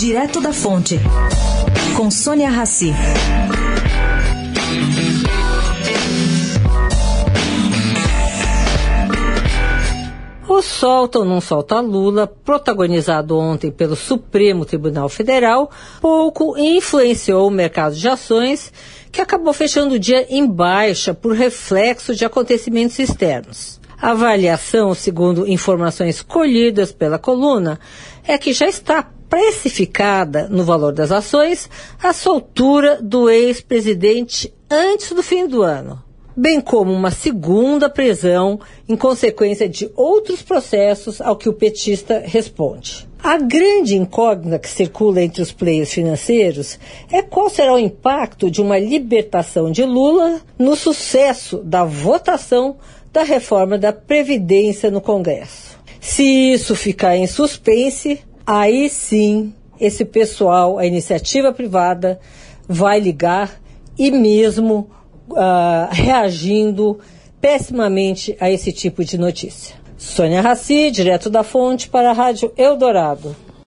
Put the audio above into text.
Direto da Fonte, com Sônia Rassi. O Solta ou Não Solta Lula, protagonizado ontem pelo Supremo Tribunal Federal, pouco influenciou o mercado de ações, que acabou fechando o dia em baixa por reflexo de acontecimentos externos. A avaliação, segundo informações colhidas pela coluna, é que já está precificada no valor das ações a soltura do ex-presidente antes do fim do ano bem como uma segunda prisão em consequência de outros processos ao que o petista responde. A grande incógnita que circula entre os players financeiros é qual será o impacto de uma libertação de Lula no sucesso da votação da reforma da Previdência no Congresso. Se isso ficar em suspense, aí sim esse pessoal, a iniciativa privada, vai ligar e mesmo uh, reagindo pessimamente a esse tipo de notícia. Sônia Raci, direto da fonte para a Rádio Eldorado.